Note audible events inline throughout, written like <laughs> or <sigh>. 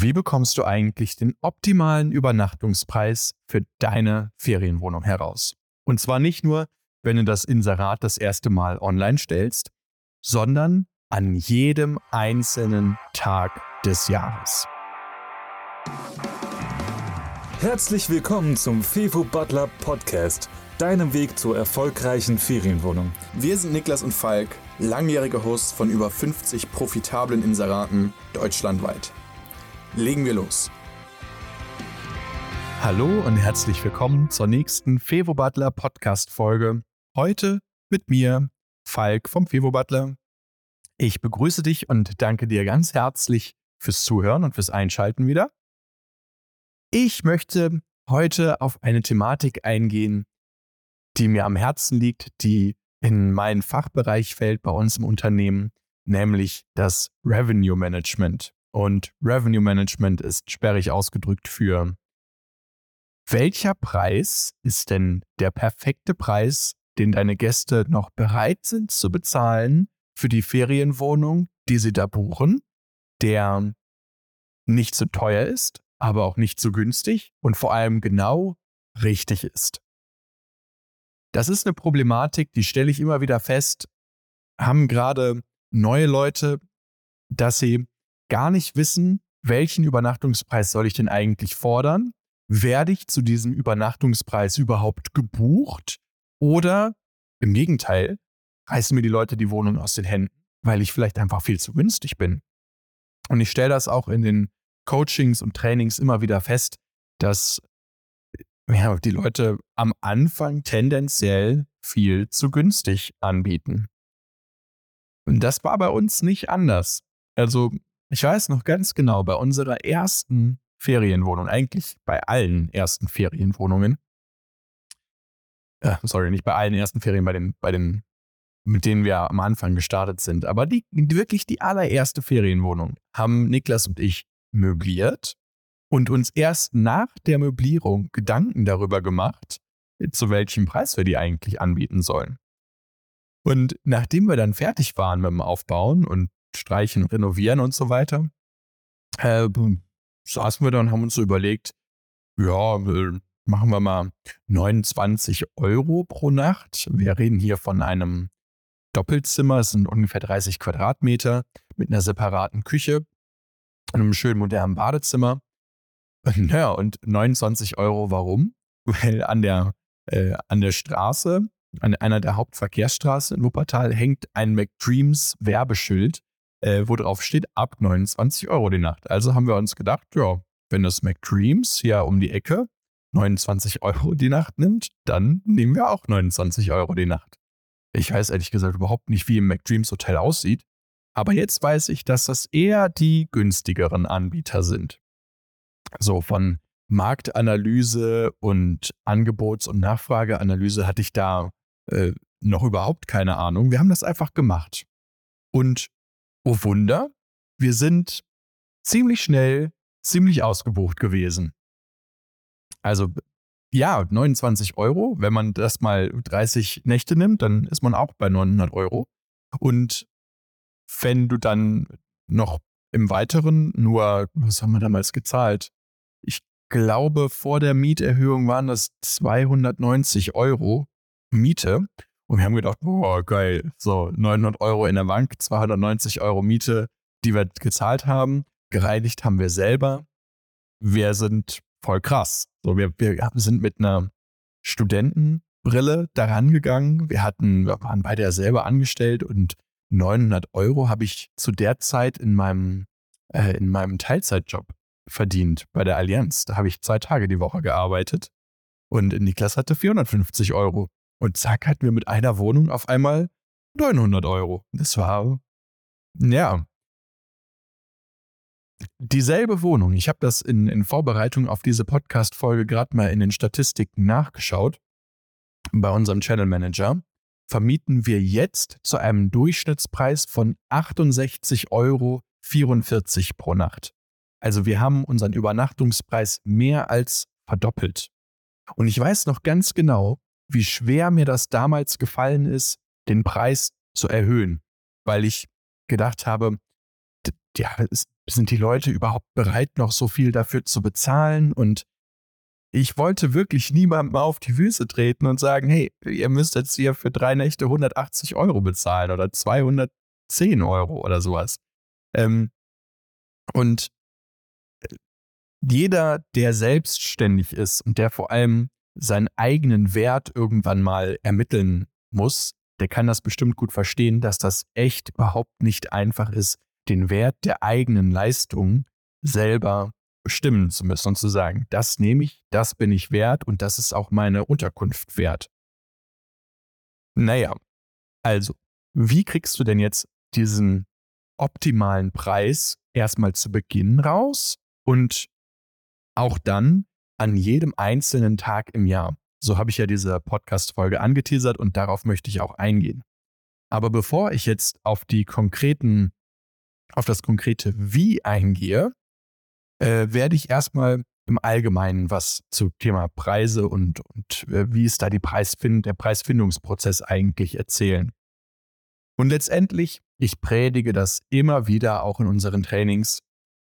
Wie bekommst du eigentlich den optimalen Übernachtungspreis für deine Ferienwohnung heraus? Und zwar nicht nur, wenn du das Inserat das erste Mal online stellst, sondern an jedem einzelnen Tag des Jahres. Herzlich willkommen zum Fevo Butler Podcast, deinem Weg zur erfolgreichen Ferienwohnung. Wir sind Niklas und Falk, langjährige Hosts von über 50 profitablen Inseraten deutschlandweit. Legen wir los. Hallo und herzlich willkommen zur nächsten Fevo Butler Podcast Folge. Heute mit mir, Falk vom Fevo Butler. Ich begrüße dich und danke dir ganz herzlich fürs Zuhören und fürs Einschalten wieder. Ich möchte heute auf eine Thematik eingehen, die mir am Herzen liegt, die in meinen Fachbereich fällt bei uns im Unternehmen, nämlich das Revenue Management. Und Revenue Management ist sperrig ausgedrückt für welcher Preis ist denn der perfekte Preis, den deine Gäste noch bereit sind zu bezahlen für die Ferienwohnung, die sie da buchen, der nicht zu teuer ist, aber auch nicht zu günstig und vor allem genau richtig ist. Das ist eine Problematik, die stelle ich immer wieder fest, haben gerade neue Leute, dass sie gar nicht wissen, welchen Übernachtungspreis soll ich denn eigentlich fordern? Werde ich zu diesem Übernachtungspreis überhaupt gebucht? Oder im Gegenteil, reißen mir die Leute die Wohnung aus den Händen, weil ich vielleicht einfach viel zu günstig bin. Und ich stelle das auch in den Coachings und Trainings immer wieder fest, dass ja, die Leute am Anfang tendenziell viel zu günstig anbieten. Und das war bei uns nicht anders. Also ich weiß noch ganz genau, bei unserer ersten Ferienwohnung, eigentlich bei allen ersten Ferienwohnungen, äh, sorry, nicht bei allen ersten Ferien, bei den, bei den, mit denen wir am Anfang gestartet sind, aber die, wirklich die allererste Ferienwohnung haben Niklas und ich möbliert und uns erst nach der Möblierung Gedanken darüber gemacht, zu welchem Preis wir die eigentlich anbieten sollen. Und nachdem wir dann fertig waren mit dem Aufbauen und Streichen, Renovieren und so weiter, äh, saßen wir da und haben uns so überlegt, ja, äh, machen wir mal 29 Euro pro Nacht. Wir reden hier von einem Doppelzimmer, es sind ungefähr 30 Quadratmeter mit einer separaten Küche, einem schönen modernen Badezimmer. <laughs> Naja, und 29 Euro, warum? <laughs> Weil an der, äh, an der Straße, an einer der Hauptverkehrsstraßen in Wuppertal, hängt ein McDreams Werbeschild äh, wo drauf steht, ab 29 Euro die Nacht. Also haben wir uns gedacht, ja, wenn das McDreams hier um die Ecke 29 Euro die Nacht nimmt, dann nehmen wir auch 29 Euro die Nacht. Ich weiß ehrlich gesagt überhaupt nicht, wie im McDreams Hotel aussieht, aber jetzt weiß ich, dass das eher die günstigeren Anbieter sind. So von Marktanalyse und Angebots- und Nachfrageanalyse hatte ich da äh, noch überhaupt keine Ahnung. Wir haben das einfach gemacht. Und oh Wunder, wir sind ziemlich schnell, ziemlich ausgebucht gewesen. Also ja, 29 Euro. Wenn man das mal 30 Nächte nimmt, dann ist man auch bei 900 Euro. Und wenn du dann noch im Weiteren nur, was haben wir damals gezahlt? Ich glaube, vor der Mieterhöhung waren das 290 Euro Miete. Und wir haben gedacht, boah, geil, so 900 Euro in der Bank, 290 Euro Miete, die wir gezahlt haben. Gereinigt haben wir selber. Wir sind voll krass. So, wir, wir sind mit einer Studentenbrille daran gegangen. Wir hatten, wir waren beide ja selber angestellt und 900 Euro habe ich zu der Zeit in meinem, äh, in meinem Teilzeitjob verdient bei der Allianz. Da habe ich zwei Tage die Woche gearbeitet und Niklas hatte 450 Euro. Und zack, hatten wir mit einer Wohnung auf einmal 900 Euro. Das war, ja. Dieselbe Wohnung, ich habe das in, in Vorbereitung auf diese Podcast-Folge gerade mal in den Statistiken nachgeschaut. Bei unserem Channel Manager vermieten wir jetzt zu einem Durchschnittspreis von 68,44 Euro pro Nacht. Also wir haben unseren Übernachtungspreis mehr als verdoppelt. Und ich weiß noch ganz genau, wie schwer mir das damals gefallen ist, den Preis zu erhöhen, weil ich gedacht habe, ja, sind die Leute überhaupt bereit, noch so viel dafür zu bezahlen? Und ich wollte wirklich niemandem auf die Füße treten und sagen, hey, ihr müsst jetzt hier für drei Nächte 180 Euro bezahlen oder 210 Euro oder sowas. Ähm, und äh, jeder, der selbstständig ist und der vor allem seinen eigenen Wert irgendwann mal ermitteln muss, der kann das bestimmt gut verstehen, dass das echt überhaupt nicht einfach ist, den Wert der eigenen Leistung selber bestimmen zu müssen und zu sagen, das nehme ich, das bin ich wert und das ist auch meine Unterkunft wert. Naja, also, wie kriegst du denn jetzt diesen optimalen Preis erstmal zu Beginn raus und auch dann an jedem einzelnen Tag im Jahr? So habe ich ja diese Podcast-Folge angeteasert und darauf möchte ich auch eingehen. Aber bevor ich jetzt auf die konkreten, auf das konkrete Wie eingehe, äh, werde ich erstmal im Allgemeinen was zum Thema Preise und, und äh, wie ist da die Preisfind der Preisfindungsprozess eigentlich erzählen. Und letztendlich, ich predige das immer wieder auch in unseren Trainings,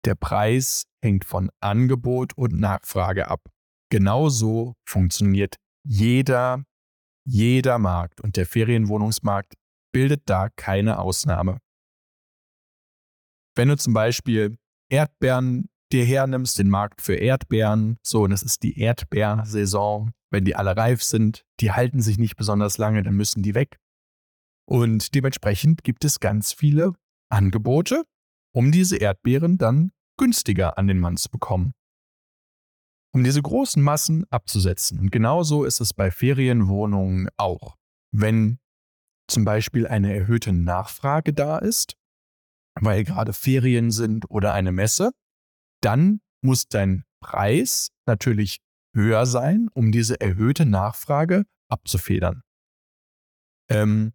der Preis hängt von Angebot und Nachfrage ab. Genauso funktioniert jeder, jeder Markt und der Ferienwohnungsmarkt bildet da keine Ausnahme. Wenn du zum Beispiel Erdbeeren dir hernimmst, den Markt für Erdbeeren, so, und es ist die Erdbeersaison, wenn die alle reif sind, die halten sich nicht besonders lange, dann müssen die weg. Und dementsprechend gibt es ganz viele Angebote, um diese Erdbeeren dann günstiger an den Mann zu bekommen. Um diese großen Massen abzusetzen. Und genauso ist es bei Ferienwohnungen auch. Wenn zum Beispiel eine erhöhte Nachfrage da ist, weil gerade Ferien sind oder eine Messe, dann muss dein Preis natürlich höher sein, um diese erhöhte Nachfrage abzufedern. Ähm,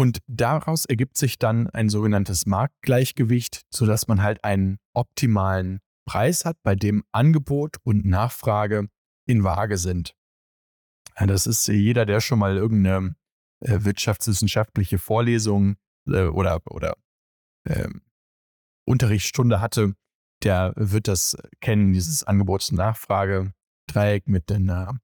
und daraus ergibt sich dann ein sogenanntes Marktgleichgewicht, sodass man halt einen optimalen Preis hat, bei dem Angebot und Nachfrage in Waage sind. Das ist jeder, der schon mal irgendeine äh, wirtschaftswissenschaftliche Vorlesung äh, oder, oder äh, Unterrichtsstunde hatte, der wird das kennen, dieses Angebots- und Nachfrage-Dreieck mit einer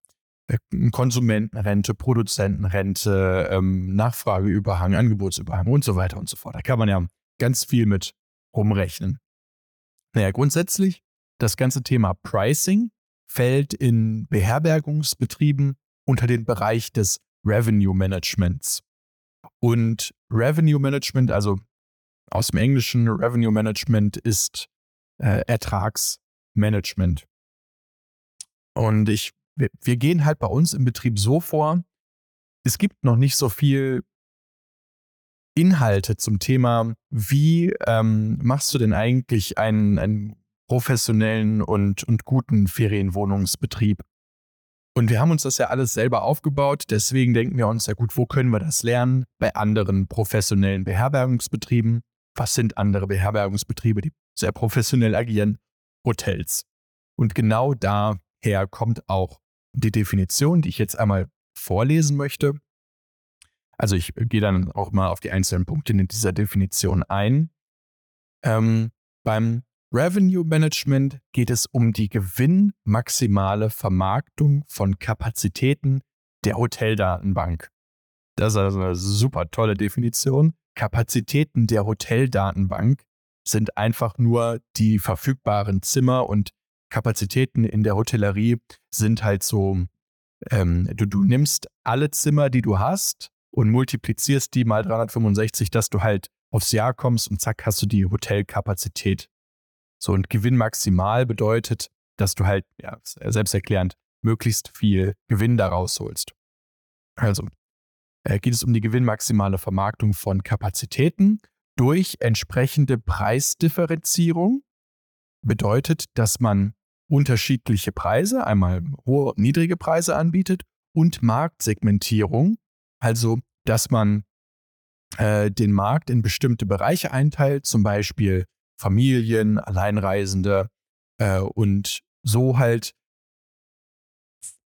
Konsumentenrente, Produzentenrente, ähm, Nachfrageüberhang, Angebotsüberhang und so weiter und so fort. Da kann man ja ganz viel mit rumrechnen. Naja, grundsätzlich, das ganze Thema Pricing fällt in Beherbergungsbetrieben unter den Bereich des Revenue Managements. Und Revenue Management, also aus dem Englischen Revenue Management ist äh, Ertragsmanagement. Und ich, wir, wir gehen halt bei uns im Betrieb so vor, es gibt noch nicht so viel Inhalte zum Thema, wie ähm, machst du denn eigentlich einen, einen professionellen und, und guten Ferienwohnungsbetrieb? Und wir haben uns das ja alles selber aufgebaut, deswegen denken wir uns ja gut, wo können wir das lernen? Bei anderen professionellen Beherbergungsbetrieben. Was sind andere Beherbergungsbetriebe, die sehr professionell agieren, Hotels. Und genau daher kommt auch die Definition, die ich jetzt einmal vorlesen möchte. Also ich gehe dann auch mal auf die einzelnen Punkte in dieser Definition ein. Ähm, beim Revenue Management geht es um die gewinnmaximale Vermarktung von Kapazitäten der Hoteldatenbank. Das ist also eine super tolle Definition. Kapazitäten der Hoteldatenbank sind einfach nur die verfügbaren Zimmer und Kapazitäten in der Hotellerie sind halt so, ähm, du, du nimmst alle Zimmer, die du hast und multiplizierst die mal 365, dass du halt aufs Jahr kommst und zack, hast du die Hotelkapazität. So und Gewinn maximal bedeutet, dass du halt, ja, selbsterklärend, möglichst viel Gewinn daraus holst. Also äh, geht es um die gewinnmaximale Vermarktung von Kapazitäten durch entsprechende Preisdifferenzierung bedeutet, dass man unterschiedliche Preise, einmal hohe und niedrige Preise anbietet und Marktsegmentierung, also dass man äh, den Markt in bestimmte Bereiche einteilt, zum Beispiel Familien, Alleinreisende äh, und so halt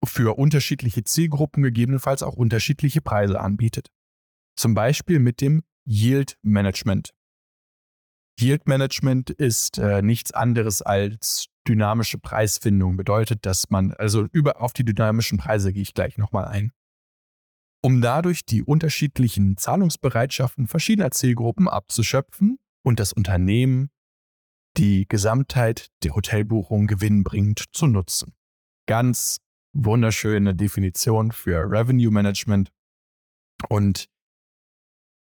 für unterschiedliche Zielgruppen gegebenenfalls auch unterschiedliche Preise anbietet. Zum Beispiel mit dem Yield Management. Yield Management ist äh, nichts anderes als dynamische Preisfindung. Bedeutet, dass man, also über auf die dynamischen Preise gehe ich gleich nochmal ein. Um dadurch die unterschiedlichen Zahlungsbereitschaften verschiedener Zielgruppen abzuschöpfen und das Unternehmen die Gesamtheit der Hotelbuchung gewinnbringend zu nutzen. Ganz wunderschöne Definition für Revenue Management. Und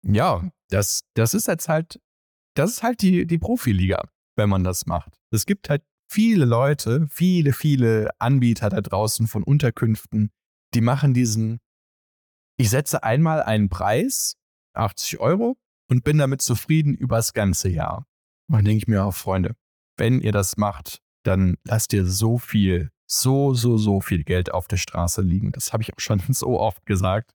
ja, das, das ist jetzt halt, das ist halt die, die Profiliga, wenn man das macht. Es gibt halt viele Leute, viele, viele Anbieter da draußen von Unterkünften, die machen diesen, ich setze einmal einen Preis, 80 Euro, und bin damit zufrieden übers ganze Jahr. Und dann denke ich mir auch, Freunde, wenn ihr das macht, dann lasst ihr so viel, so, so, so viel Geld auf der Straße liegen. Das habe ich auch schon <laughs> so oft gesagt.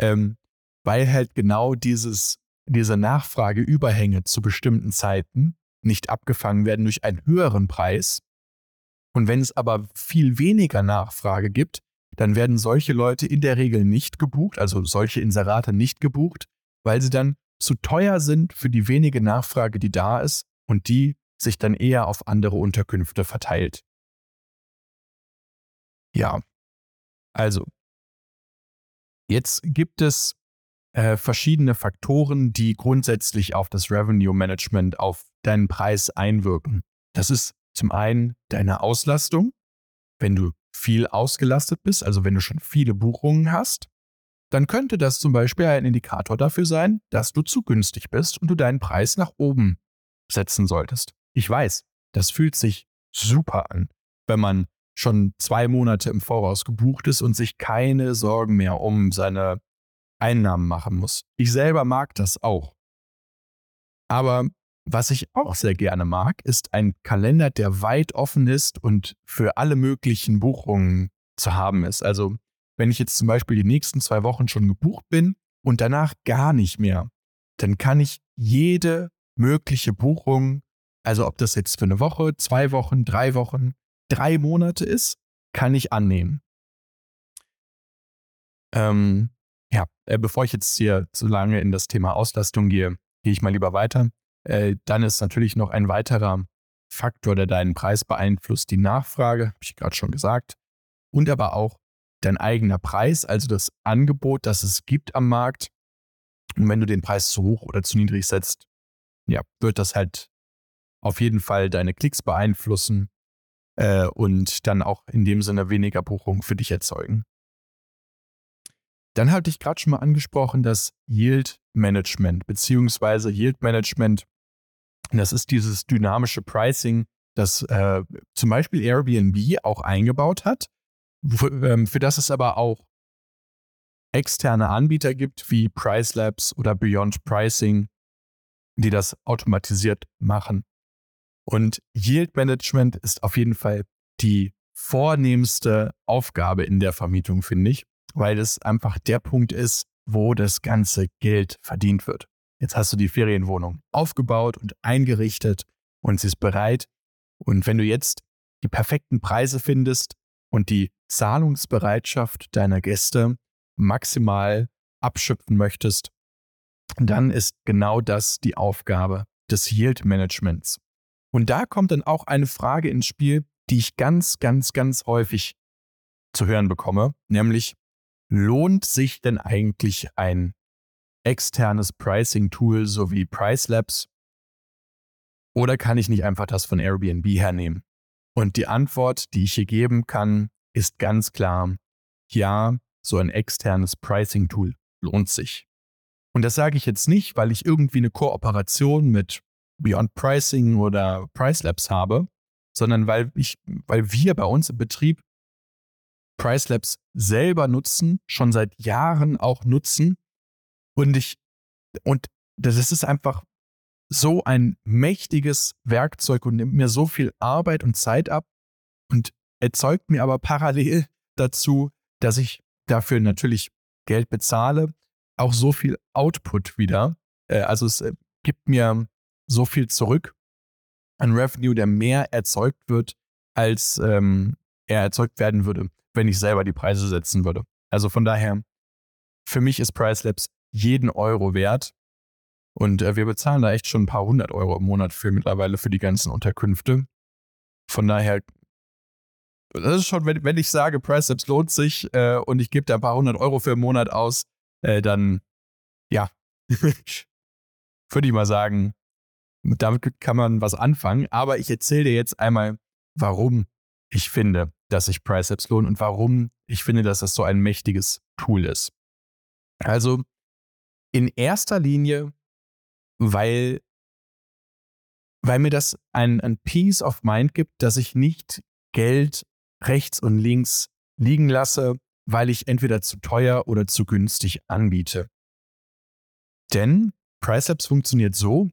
Ähm, weil halt genau dieses, diese Nachfrageüberhänge zu bestimmten Zeiten nicht abgefangen werden durch einen höheren Preis. Und wenn es aber viel weniger Nachfrage gibt, dann werden solche Leute in der Regel nicht gebucht, also solche Inserate nicht gebucht, weil sie dann zu teuer sind für die wenige Nachfrage, die da ist und die sich dann eher auf andere Unterkünfte verteilt. Ja, also, jetzt gibt es äh, verschiedene Faktoren, die grundsätzlich auf das Revenue Management, auf deinen Preis einwirken. Das ist zum einen deine Auslastung, wenn du viel ausgelastet bist, also wenn du schon viele Buchungen hast, dann könnte das zum Beispiel ein Indikator dafür sein, dass du zu günstig bist und du deinen Preis nach oben setzen solltest. Ich weiß, das fühlt sich super an, wenn man schon zwei Monate im Voraus gebucht ist und sich keine Sorgen mehr um seine Einnahmen machen muss. Ich selber mag das auch. Aber was ich auch sehr gerne mag, ist ein Kalender, der weit offen ist und für alle möglichen Buchungen zu haben ist. Also wenn ich jetzt zum Beispiel die nächsten zwei Wochen schon gebucht bin und danach gar nicht mehr, dann kann ich jede mögliche Buchung, also ob das jetzt für eine Woche, zwei Wochen, drei Wochen, drei Monate ist, kann ich annehmen. Ähm, äh, bevor ich jetzt hier zu lange in das Thema Auslastung gehe, gehe ich mal lieber weiter. Äh, dann ist natürlich noch ein weiterer Faktor, der deinen Preis beeinflusst, die Nachfrage, habe ich gerade schon gesagt, und aber auch dein eigener Preis, also das Angebot, das es gibt am Markt. Und wenn du den Preis zu hoch oder zu niedrig setzt, ja, wird das halt auf jeden Fall deine Klicks beeinflussen äh, und dann auch in dem Sinne weniger Buchungen für dich erzeugen. Dann hatte ich gerade schon mal angesprochen, das Yield Management, beziehungsweise Yield Management, das ist dieses dynamische Pricing, das äh, zum Beispiel Airbnb auch eingebaut hat, für, ähm, für das es aber auch externe Anbieter gibt, wie Pricelabs oder Beyond Pricing, die das automatisiert machen. Und Yield Management ist auf jeden Fall die vornehmste Aufgabe in der Vermietung, finde ich weil es einfach der Punkt ist, wo das ganze Geld verdient wird. Jetzt hast du die Ferienwohnung aufgebaut und eingerichtet und sie ist bereit. Und wenn du jetzt die perfekten Preise findest und die Zahlungsbereitschaft deiner Gäste maximal abschöpfen möchtest, dann ist genau das die Aufgabe des Yield Managements. Und da kommt dann auch eine Frage ins Spiel, die ich ganz, ganz, ganz häufig zu hören bekomme, nämlich lohnt sich denn eigentlich ein externes Pricing-Tool sowie Pricelabs? Oder kann ich nicht einfach das von Airbnb hernehmen? Und die Antwort, die ich hier geben kann, ist ganz klar, ja, so ein externes Pricing-Tool lohnt sich. Und das sage ich jetzt nicht, weil ich irgendwie eine Kooperation mit Beyond Pricing oder Pricelabs habe, sondern weil ich, weil wir bei uns im Betrieb Pricelabs selber nutzen, schon seit Jahren auch nutzen. Und ich, und das ist einfach so ein mächtiges Werkzeug und nimmt mir so viel Arbeit und Zeit ab und erzeugt mir aber parallel dazu, dass ich dafür natürlich Geld bezahle, auch so viel Output wieder. Äh, also es äh, gibt mir so viel zurück an Revenue, der mehr erzeugt wird, als ähm, er erzeugt werden würde wenn ich selber die Preise setzen würde. Also von daher, für mich ist Pricelabs jeden Euro wert. Und äh, wir bezahlen da echt schon ein paar hundert Euro im Monat für mittlerweile für die ganzen Unterkünfte. Von daher, das ist schon, wenn, wenn ich sage, Priceps lohnt sich äh, und ich gebe da ein paar hundert Euro für einen Monat aus, äh, dann ja, <laughs> würde ich mal sagen, damit kann man was anfangen. Aber ich erzähle dir jetzt einmal, warum ich finde, dass sich Priceps lohnt und warum ich finde, dass das so ein mächtiges Tool ist. Also in erster Linie, weil, weil mir das ein, ein Peace of Mind gibt, dass ich nicht Geld rechts und links liegen lasse, weil ich entweder zu teuer oder zu günstig anbiete. Denn Pricelabs funktioniert so,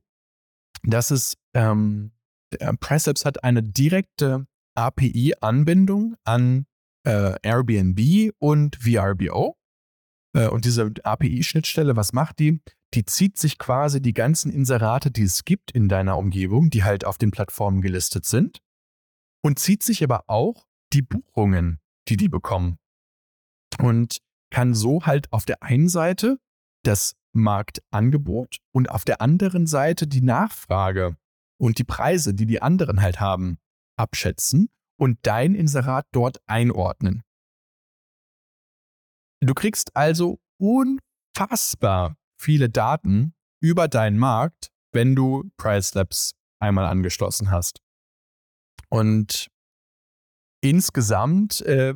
dass es ähm, Pricelabs hat eine direkte API-Anbindung an äh, Airbnb und VRBO. Äh, und diese API-Schnittstelle, was macht die? Die zieht sich quasi die ganzen Inserate, die es gibt in deiner Umgebung, die halt auf den Plattformen gelistet sind, und zieht sich aber auch die Buchungen, die die bekommen. Und kann so halt auf der einen Seite das Marktangebot und auf der anderen Seite die Nachfrage und die Preise, die die anderen halt haben, abschätzen und dein Inserat dort einordnen. Du kriegst also unfassbar viele Daten über deinen Markt, wenn du Price Labs einmal angeschlossen hast. Und insgesamt äh,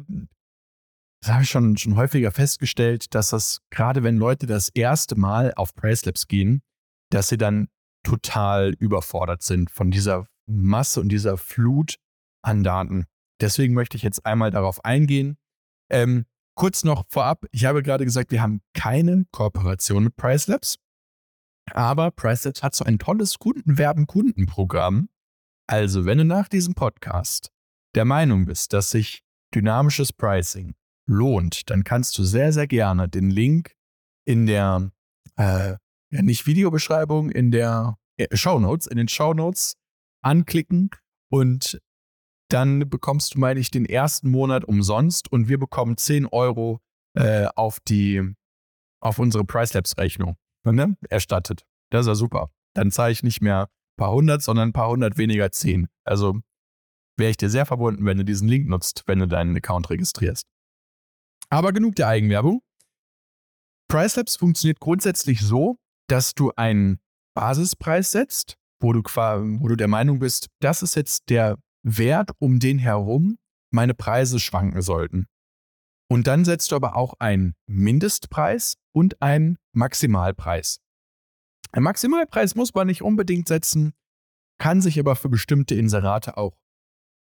das habe ich schon, schon häufiger festgestellt, dass das, gerade wenn Leute das erste Mal auf Price Labs gehen, dass sie dann total überfordert sind von dieser Masse und dieser Flut an Daten. Deswegen möchte ich jetzt einmal darauf eingehen. Ähm, kurz noch vorab, ich habe gerade gesagt, wir haben keine Kooperation mit Price Labs, aber Price Labs hat so ein tolles Kundenwerben-Kundenprogramm. Also, wenn du nach diesem Podcast der Meinung bist, dass sich dynamisches Pricing lohnt, dann kannst du sehr, sehr gerne den Link in der, äh, nicht Videobeschreibung, in der äh, Show Notes, in den Show Notes anklicken und dann bekommst du, meine ich, den ersten Monat umsonst und wir bekommen 10 Euro äh, auf die, auf unsere Pricelabs-Rechnung ne, erstattet. Das ist ja super. Dann zahle ich nicht mehr ein paar hundert, sondern ein paar hundert weniger 10. Also wäre ich dir sehr verbunden, wenn du diesen Link nutzt, wenn du deinen Account registrierst. Aber genug der Eigenwerbung. Pricelabs funktioniert grundsätzlich so, dass du einen Basispreis setzt, wo du, wo du der Meinung bist, das ist jetzt der Wert, um den herum meine Preise schwanken sollten. Und dann setzt du aber auch einen Mindestpreis und einen Maximalpreis. Ein Maximalpreis muss man nicht unbedingt setzen, kann sich aber für bestimmte Inserate auch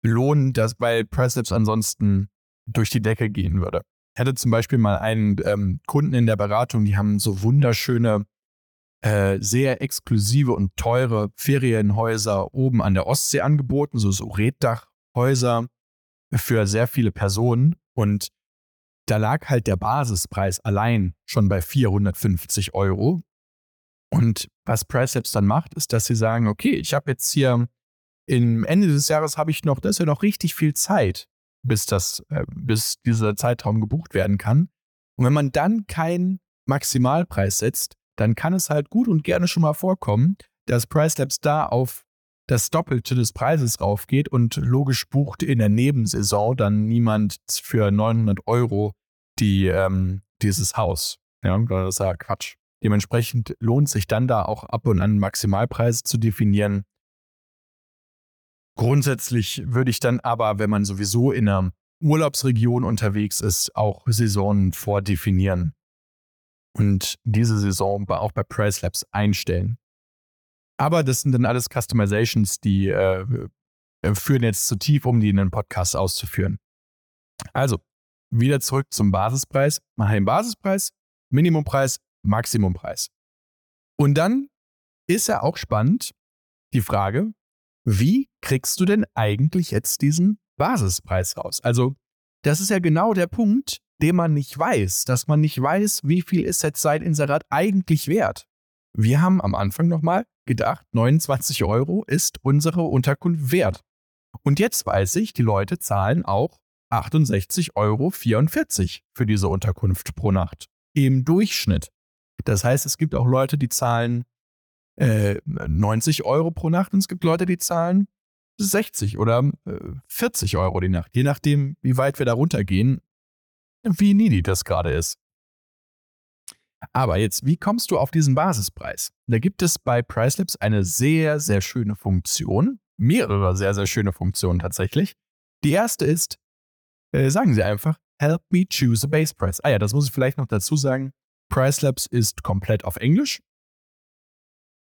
lohnen, dass, weil Pricelabs ansonsten durch die Decke gehen würde hatte zum Beispiel mal einen ähm, Kunden in der Beratung, die haben so wunderschöne, äh, sehr exklusive und teure Ferienhäuser oben an der Ostsee angeboten, so, so Reddachhäuser für sehr viele Personen. Und da lag halt der Basispreis allein schon bei 450 Euro. Und was Pricelabs dann macht, ist, dass sie sagen, okay, ich habe jetzt hier im Ende des Jahres habe ich noch, das ist ja noch richtig viel Zeit bis, das, äh, bis dieser Zeitraum gebucht werden kann. Und wenn man dann keinen Maximalpreis setzt, dann kann es halt gut und gerne schon mal vorkommen, dass Pricelabs da auf das Doppelte des Preises raufgeht und logisch bucht in der Nebensaison dann niemand für 900 Euro die, ähm, dieses Haus. Ja, das ist ja Quatsch. Dementsprechend lohnt sich dann da auch ab und an Maximalpreise zu definieren. Grundsätzlich würde ich dann aber, wenn man sowieso in einer Urlaubsregion unterwegs ist, auch Saisonen vordefinieren und diese Saison auch bei Price Labs einstellen. Aber das sind dann alles Customizations, die äh, führen jetzt zu tief, um die in den Podcast auszuführen. Also, wieder zurück zum Basispreis. Mach einen Basispreis, Minimumpreis, Maximumpreis. Und dann ist ja auch spannend die Frage, wie kriegst du denn eigentlich jetzt diesen Basispreis raus? Also, das ist ja genau der Punkt, den man nicht weiß, dass man nicht weiß, wie viel ist jetzt sein Inserat eigentlich wert. Wir haben am Anfang nochmal gedacht, 29 Euro ist unsere Unterkunft wert. Und jetzt weiß ich, die Leute zahlen auch 68,44 Euro für diese Unterkunft pro Nacht. Im Durchschnitt. Das heißt, es gibt auch Leute, die zahlen äh, 90 Euro pro Nacht und es gibt Leute, die zahlen 60 oder äh, 40 Euro die Nacht, je nachdem, wie weit wir da runtergehen, wie needy das gerade ist. Aber jetzt, wie kommst du auf diesen Basispreis? Da gibt es bei Pricelabs eine sehr, sehr schöne Funktion, mehrere sehr, sehr schöne Funktionen tatsächlich. Die erste ist, äh, sagen sie einfach, help me choose a base price. Ah ja, das muss ich vielleicht noch dazu sagen. Pricelabs ist komplett auf Englisch.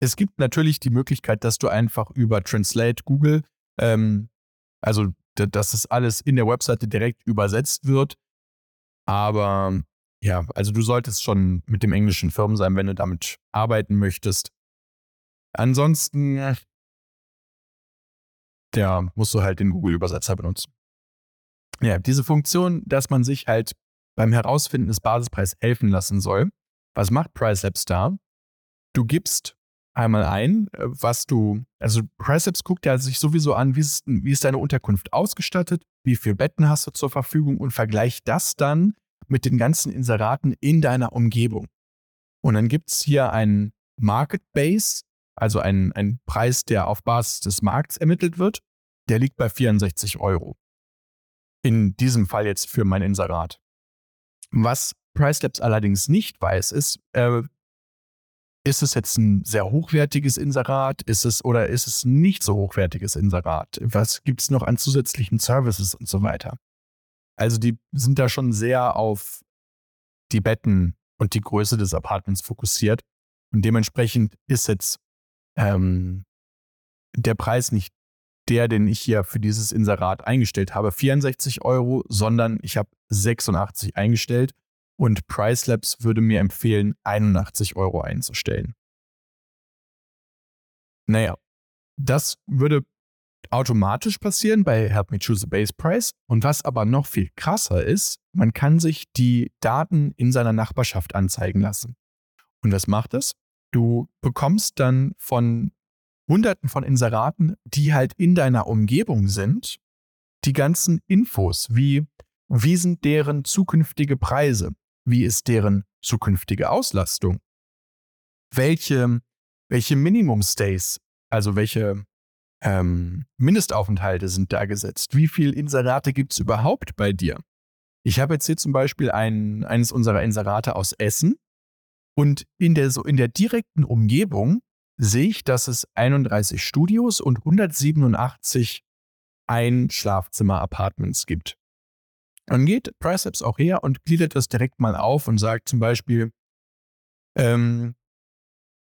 Es gibt natürlich die Möglichkeit, dass du einfach über Translate Google, ähm, also dass das alles in der Webseite direkt übersetzt wird. Aber ja, also du solltest schon mit dem englischen Firmen sein, wenn du damit arbeiten möchtest. Ansonsten, ja, musst du halt den Google-Übersetzer benutzen. Ja, diese Funktion, dass man sich halt beim Herausfinden des Basispreises helfen lassen soll. Was macht PriceLabs da? Du gibst einmal ein, äh, was du, also PriceLabs guckt ja sich sowieso an, wie ist, wie ist deine Unterkunft ausgestattet, wie viele Betten hast du zur Verfügung und vergleicht das dann mit den ganzen Inseraten in deiner Umgebung. Und dann gibt es hier einen Market Base, also einen, einen Preis, der auf Basis des Markts ermittelt wird. Der liegt bei 64 Euro. In diesem Fall jetzt für mein Inserat. Was PriceLabs allerdings nicht weiß, ist, äh, ist es jetzt ein sehr hochwertiges Inserat? Ist es oder ist es nicht so hochwertiges Inserat? Was gibt es noch an zusätzlichen Services und so weiter? Also die sind da schon sehr auf die Betten und die Größe des Apartments fokussiert. Und dementsprechend ist jetzt ähm, der Preis nicht der, den ich hier für dieses Inserat eingestellt habe, 64 Euro, sondern ich habe 86 eingestellt und Pricelabs würde mir empfehlen, 81 Euro einzustellen. Naja, das würde automatisch passieren bei Help Me Choose a Base Price. Und was aber noch viel krasser ist, man kann sich die Daten in seiner Nachbarschaft anzeigen lassen. Und was macht es? Du bekommst dann von Hunderten von Inseraten, die halt in deiner Umgebung sind, die ganzen Infos, wie, wie sind deren zukünftige Preise, wie ist deren zukünftige Auslastung, welche, welche Minimum Stays, also welche ähm, Mindestaufenthalte sind da gesetzt? Wie viele Inserate gibt es überhaupt bei dir? Ich habe jetzt hier zum Beispiel ein, eines unserer Inserate aus Essen und in der, so in der direkten Umgebung sehe ich, dass es 31 Studios und 187 Ein-Schlafzimmer-Apartments gibt. Dann geht Priceps auch her und gliedert das direkt mal auf und sagt zum Beispiel, ähm,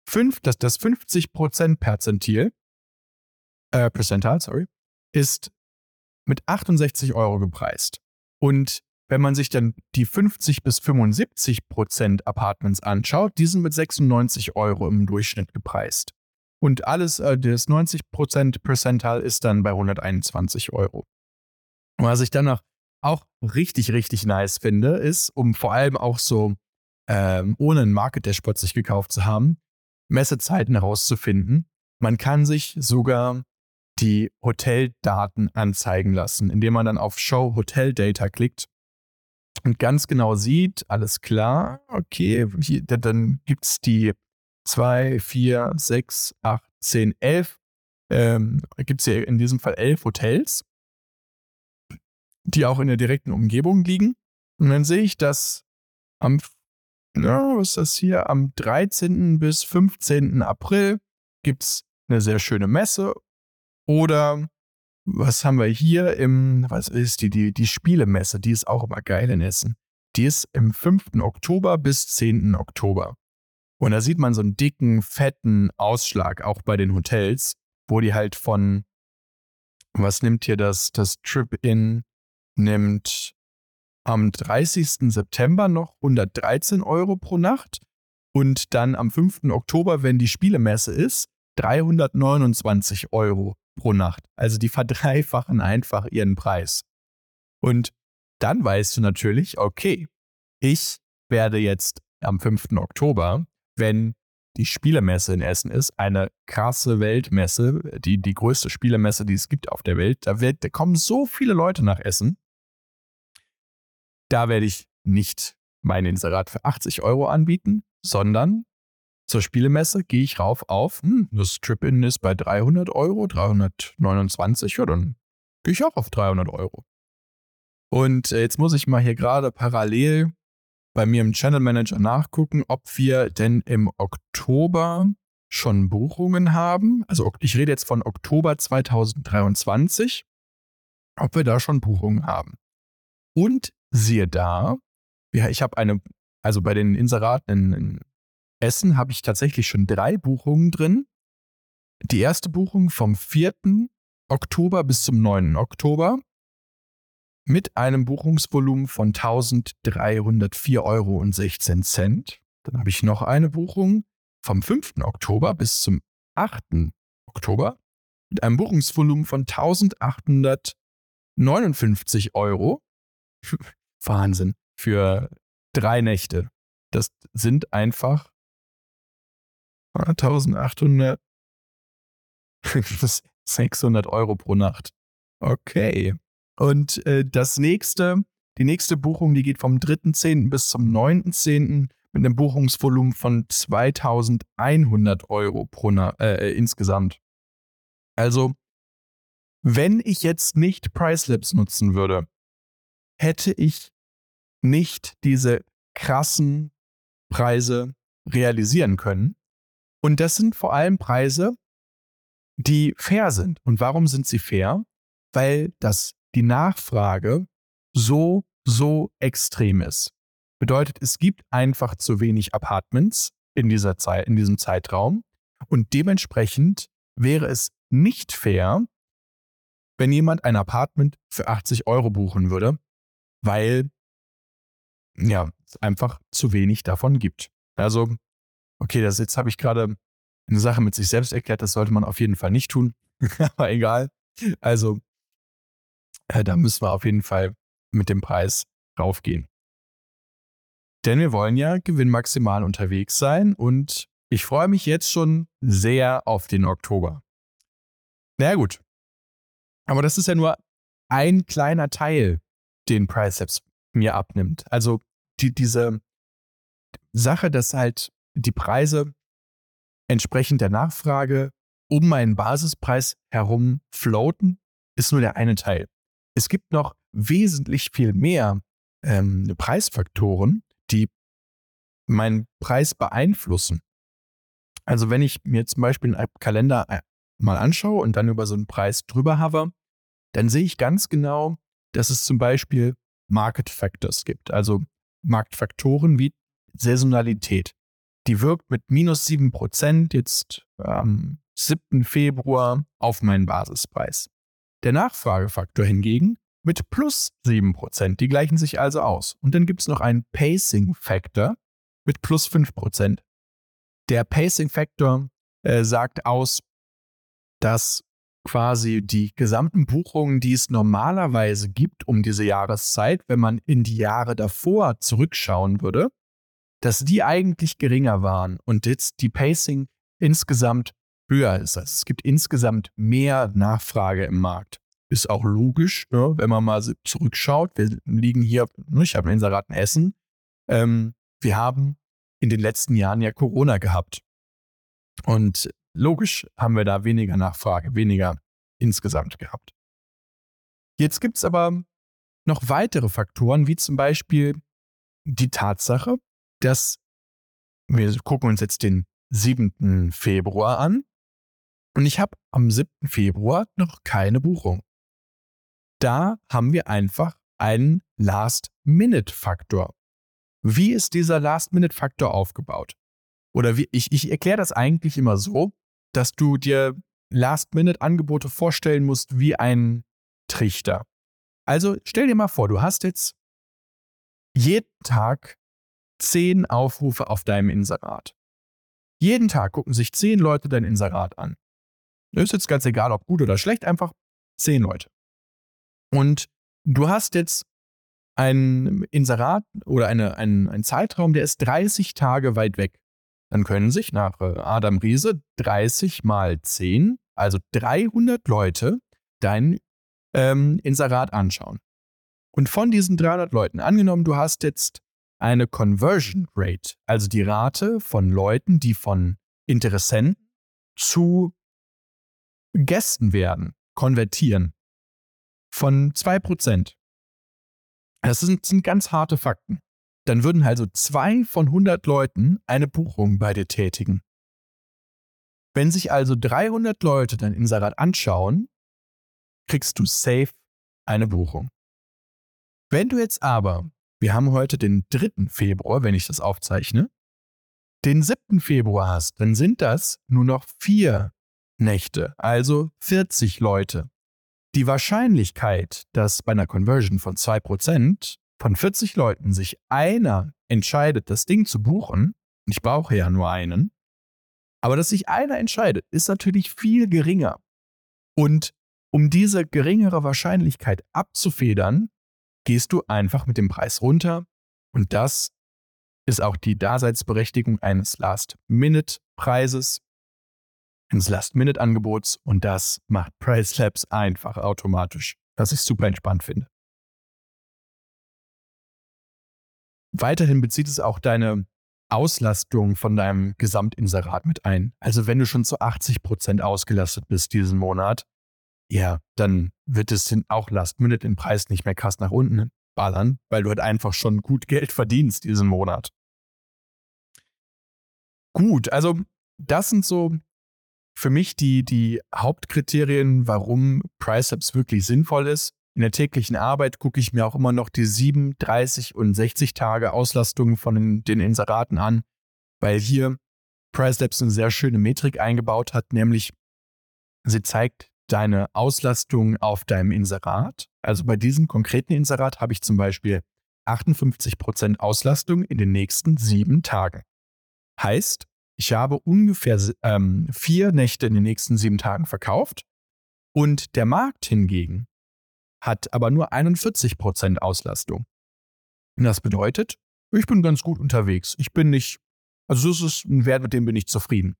fünf, dass das 50% Perzentil äh, Percentile, sorry, ist mit 68 Euro gepreist. Und wenn man sich dann die 50 bis 75 Prozent Apartments anschaut, die sind mit 96 Euro im Durchschnitt gepreist. Und alles, äh, das 90 Prozent Percentile ist dann bei 121 Euro. Und was ich danach auch richtig, richtig nice finde, ist, um vor allem auch so ähm, ohne einen Market Dashboard sich gekauft zu haben, Messezeiten herauszufinden. Man kann sich sogar die Hoteldaten anzeigen lassen, indem man dann auf Show Hotel Data klickt und ganz genau sieht, alles klar, okay, hier, dann gibt es die 2, 4, 6, 8, 10, 11, ähm, gibt es hier in diesem Fall 11 Hotels, die auch in der direkten Umgebung liegen. Und dann sehe ich, dass am, na, was ist das hier, am 13. bis 15. April gibt es eine sehr schöne Messe oder was haben wir hier im, was ist die, die, die Spielemesse, die ist auch immer geil in Essen. Die ist im 5. Oktober bis 10. Oktober. Und da sieht man so einen dicken, fetten Ausschlag auch bei den Hotels, wo die halt von, was nimmt hier das, das Trip-In, nimmt am 30. September noch 113 Euro pro Nacht und dann am 5. Oktober, wenn die Spielemesse ist, 329 Euro pro Nacht. Also die verdreifachen einfach ihren Preis. Und dann weißt du natürlich, okay, ich werde jetzt am 5. Oktober, wenn die Spielemesse in Essen ist, eine krasse Weltmesse, die, die größte Spielemesse, die es gibt auf der Welt. Da, wird, da kommen so viele Leute nach Essen. Da werde ich nicht mein Inserat für 80 Euro anbieten, sondern zur Spielemesse gehe ich rauf auf, hm, das Trip-In ist bei 300 Euro, 329, ja, dann gehe ich auch auf 300 Euro. Und äh, jetzt muss ich mal hier gerade parallel bei mir im Channel Manager nachgucken, ob wir denn im Oktober schon Buchungen haben. Also ich rede jetzt von Oktober 2023, ob wir da schon Buchungen haben. Und siehe da, ich habe eine, also bei den Inseraten in, in Essen habe ich tatsächlich schon drei Buchungen drin. Die erste Buchung vom 4. Oktober bis zum 9. Oktober mit einem Buchungsvolumen von 1304,16 Euro. Dann habe ich noch eine Buchung vom 5. Oktober bis zum 8. Oktober mit einem Buchungsvolumen von 1859 Euro. <laughs> Wahnsinn. Für drei Nächte. Das sind einfach 1800, 600 <laughs> Euro pro Nacht. Okay. Und äh, das nächste, die nächste Buchung, die geht vom 3.10. bis zum 9.10. mit einem Buchungsvolumen von 2100 Euro pro Na äh, insgesamt. Also, wenn ich jetzt nicht Pricelabs nutzen würde, hätte ich nicht diese krassen Preise realisieren können. Und das sind vor allem Preise, die fair sind. Und warum sind sie fair? Weil das die Nachfrage so, so extrem ist. Bedeutet, es gibt einfach zu wenig Apartments in, dieser Zeit, in diesem Zeitraum und dementsprechend wäre es nicht fair, wenn jemand ein Apartment für 80 Euro buchen würde, weil ja, es einfach zu wenig davon gibt. Also, okay, das jetzt habe ich gerade eine Sache mit sich selbst erklärt, das sollte man auf jeden Fall nicht tun, <laughs> aber egal. Also, äh, da müssen wir auf jeden Fall mit dem Preis raufgehen. Denn wir wollen ja gewinnmaximal unterwegs sein und ich freue mich jetzt schon sehr auf den Oktober. Na naja, gut. Aber das ist ja nur ein kleiner Teil, den PriceLabs mir abnimmt. Also die, diese Sache, dass halt die Preise entsprechend der Nachfrage um meinen Basispreis herum floaten, ist nur der eine Teil es gibt noch wesentlich viel mehr ähm, Preisfaktoren, die meinen Preis beeinflussen. Also wenn ich mir zum Beispiel einen Kalender äh, mal anschaue und dann über so einen Preis drüber habe, dann sehe ich ganz genau, dass es zum Beispiel Market Factors gibt, also Marktfaktoren wie Saisonalität. Die wirkt mit minus 7% jetzt am 7. Februar auf meinen Basispreis. Der Nachfragefaktor hingegen mit plus 7%. Die gleichen sich also aus. Und dann gibt es noch einen Pacing Factor mit plus 5%. Der Pacing Factor äh, sagt aus, dass quasi die gesamten Buchungen, die es normalerweise gibt um diese Jahreszeit, wenn man in die Jahre davor zurückschauen würde, dass die eigentlich geringer waren und jetzt die Pacing insgesamt höher ist. Also es gibt insgesamt mehr Nachfrage im Markt. Ist auch logisch, ne, wenn man mal zurückschaut. Wir liegen hier, ne, ich habe ein Inserat in Essen. Ähm, wir haben in den letzten Jahren ja Corona gehabt. Und logisch haben wir da weniger Nachfrage, weniger insgesamt gehabt. Jetzt gibt es aber noch weitere Faktoren, wie zum Beispiel die Tatsache, dass wir gucken uns jetzt den 7. Februar an und ich habe am 7. Februar noch keine Buchung. Da haben wir einfach einen Last-Minute-Faktor. Wie ist dieser Last-Minute-Faktor aufgebaut? Oder wie, ich, ich erkläre das eigentlich immer so, dass du dir Last-Minute-Angebote vorstellen musst wie ein Trichter. Also stell dir mal vor, du hast jetzt jeden Tag zehn Aufrufe auf deinem Inserat. Jeden Tag gucken sich zehn Leute dein Inserat an. Ist jetzt ganz egal, ob gut oder schlecht, einfach zehn Leute. Und du hast jetzt ein Inserat oder eine, ein, ein Zeitraum, der ist 30 Tage weit weg. Dann können sich nach äh, Adam Riese 30 mal 10, also 300 Leute, dein ähm, Inserat anschauen. Und von diesen 300 Leuten, angenommen, du hast jetzt eine Conversion Rate, also die Rate von Leuten, die von Interessenten zu Gästen werden, konvertieren, von 2%. Das sind, sind ganz harte Fakten. Dann würden also zwei von 100 Leuten eine Buchung bei dir tätigen. Wenn sich also 300 Leute dein Inserat anschauen, kriegst du safe eine Buchung. Wenn du jetzt aber, wir haben heute den 3. Februar, wenn ich das aufzeichne, den 7. Februar hast, dann sind das nur noch vier Nächte, also 40 Leute. Die Wahrscheinlichkeit, dass bei einer Conversion von 2% von 40 Leuten sich einer entscheidet, das Ding zu buchen, und ich brauche ja nur einen, aber dass sich einer entscheidet, ist natürlich viel geringer. Und um diese geringere Wahrscheinlichkeit abzufedern, gehst du einfach mit dem Preis runter. Und das ist auch die Daseinsberechtigung eines Last-Minute-Preises, eines Last-Minute-Angebots. Und das macht Price Labs einfach automatisch, was ich super entspannt finde. Weiterhin bezieht es auch deine Auslastung von deinem Gesamtinserat mit ein. Also wenn du schon zu 80 Prozent ausgelastet bist diesen Monat, ja, dann wird es auch Last Minute den Preis nicht mehr krass nach unten ballern, weil du halt einfach schon gut Geld verdienst diesen Monat. Gut, also das sind so für mich die, die Hauptkriterien, warum PriceApps wirklich sinnvoll ist. In der täglichen Arbeit gucke ich mir auch immer noch die 7, 30 und 60 Tage Auslastung von den, den Inseraten an, weil hier PriceLabs eine sehr schöne Metrik eingebaut hat, nämlich sie zeigt deine Auslastung auf deinem Inserat. Also bei diesem konkreten Inserat habe ich zum Beispiel 58% Auslastung in den nächsten sieben Tagen. Heißt, ich habe ungefähr ähm, vier Nächte in den nächsten sieben Tagen verkauft und der Markt hingegen hat aber nur 41% Auslastung. Und das bedeutet, ich bin ganz gut unterwegs. Ich bin nicht, also das ist ein Wert, mit dem bin ich zufrieden.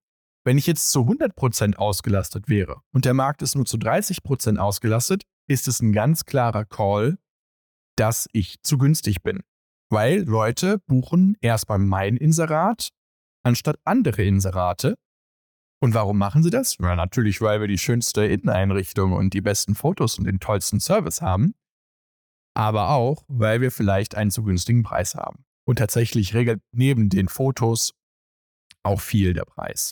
Wenn ich jetzt zu 100% ausgelastet wäre und der Markt ist nur zu 30% ausgelastet, ist es ein ganz klarer Call, dass ich zu günstig bin. Weil Leute buchen erstmal mein Inserat anstatt andere Inserate und warum machen sie das? Ja, natürlich, weil wir die schönste Inneneinrichtung und die besten Fotos und den tollsten Service haben. Aber auch, weil wir vielleicht einen zu günstigen Preis haben. Und tatsächlich regelt neben den Fotos auch viel der Preis.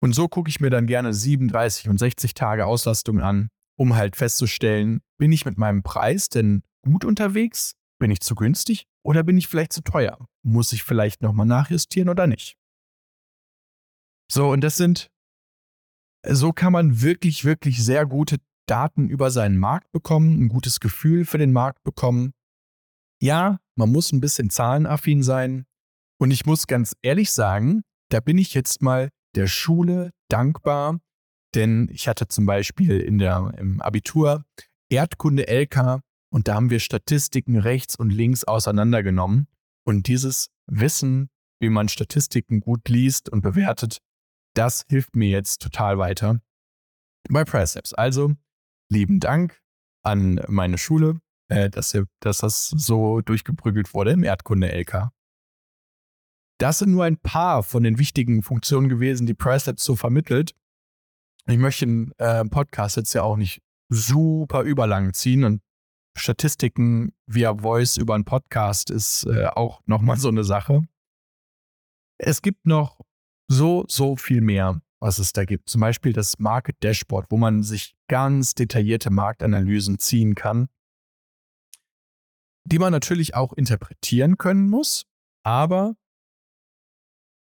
Und so gucke ich mir dann gerne 37 und 60 Tage Auslastung an, um halt festzustellen, bin ich mit meinem Preis denn gut unterwegs? Bin ich zu günstig oder bin ich vielleicht zu teuer? Muss ich vielleicht nochmal nachjustieren oder nicht? So, und das sind, so kann man wirklich, wirklich sehr gute Daten über seinen Markt bekommen, ein gutes Gefühl für den Markt bekommen. Ja, man muss ein bisschen zahlenaffin sein. Und ich muss ganz ehrlich sagen, da bin ich jetzt mal der Schule dankbar, denn ich hatte zum Beispiel in der, im Abitur Erdkunde LK und da haben wir Statistiken rechts und links auseinandergenommen. Und dieses Wissen, wie man Statistiken gut liest und bewertet, das hilft mir jetzt total weiter bei Precepts. Also, lieben Dank an meine Schule, äh, dass, dass das so durchgeprügelt wurde im Erdkunde-LK. Das sind nur ein paar von den wichtigen Funktionen gewesen, die Precepts so vermittelt. Ich möchte den äh, Podcast jetzt ja auch nicht super überlang ziehen und Statistiken via Voice über einen Podcast ist äh, auch nochmal so eine Sache. Es gibt noch so, so viel mehr, was es da gibt. Zum Beispiel das Market Dashboard, wo man sich ganz detaillierte Marktanalysen ziehen kann, die man natürlich auch interpretieren können muss, aber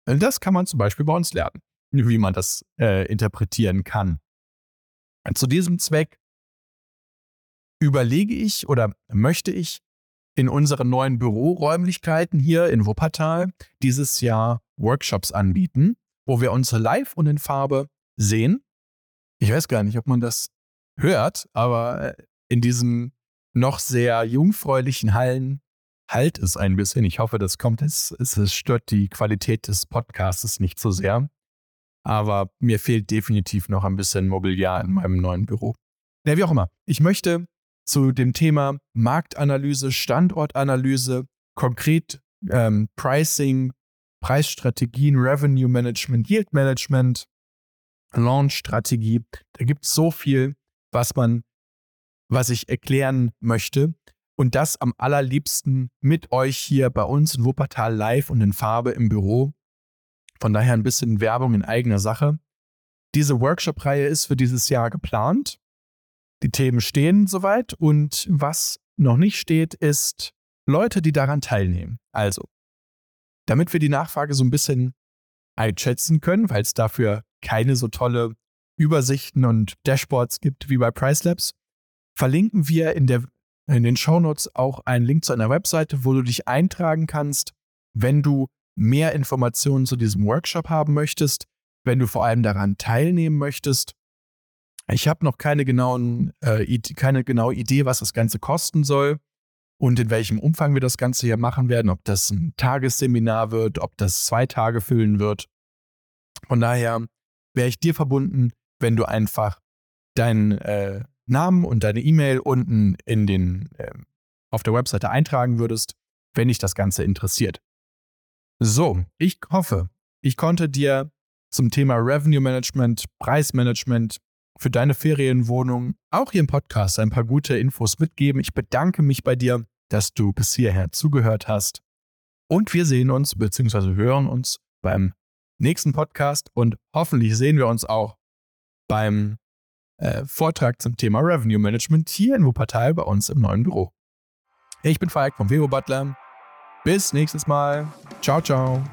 das kann man zum Beispiel bei uns lernen, wie man das äh, interpretieren kann. Zu diesem Zweck überlege ich oder möchte ich in unseren neuen Büroräumlichkeiten hier in Wuppertal dieses Jahr Workshops anbieten, wo wir uns live und in Farbe sehen. Ich weiß gar nicht, ob man das hört, aber äh, in diesen noch sehr jungfräulichen Hallen halt es ein bisschen. Ich hoffe, das kommt. Es, es stört die Qualität des Podcasts nicht so sehr. Aber mir fehlt definitiv noch ein bisschen Mobiliar in meinem neuen Büro. Ja, wie auch immer. Ich möchte zu dem Thema Marktanalyse, Standortanalyse konkret ähm, Pricing, Preisstrategien, Revenue Management, Yield Management, Launch-Strategie. Da gibt es so viel, was man, was ich erklären möchte. Und das am allerliebsten mit euch hier bei uns in Wuppertal live und in Farbe im Büro. Von daher ein bisschen Werbung in eigener Sache. Diese Workshop-Reihe ist für dieses Jahr geplant. Die Themen stehen soweit und was noch nicht steht, ist Leute, die daran teilnehmen. Also, damit wir die Nachfrage so ein bisschen einschätzen können, weil es dafür keine so tolle Übersichten und Dashboards gibt wie bei Pricelabs, verlinken wir in, der, in den Shownotes auch einen Link zu einer Webseite, wo du dich eintragen kannst, wenn du mehr Informationen zu diesem Workshop haben möchtest, wenn du vor allem daran teilnehmen möchtest. Ich habe noch keine, genauen, äh, keine genaue Idee, was das Ganze kosten soll und in welchem Umfang wir das Ganze hier machen werden, ob das ein Tagesseminar wird, ob das zwei Tage füllen wird. Von daher wäre ich dir verbunden, wenn du einfach deinen äh, Namen und deine E-Mail unten in den, äh, auf der Webseite eintragen würdest, wenn dich das Ganze interessiert. So, ich hoffe, ich konnte dir zum Thema Revenue Management, Preismanagement für deine Ferienwohnung auch hier im Podcast ein paar gute Infos mitgeben. Ich bedanke mich bei dir, dass du bis hierher zugehört hast. Und wir sehen uns bzw. hören uns beim nächsten Podcast und hoffentlich sehen wir uns auch beim äh, Vortrag zum Thema Revenue Management hier in Wuppertal bei uns im neuen Büro. Ich bin Falk vom Vevo Butler. Bis nächstes Mal. Ciao, ciao.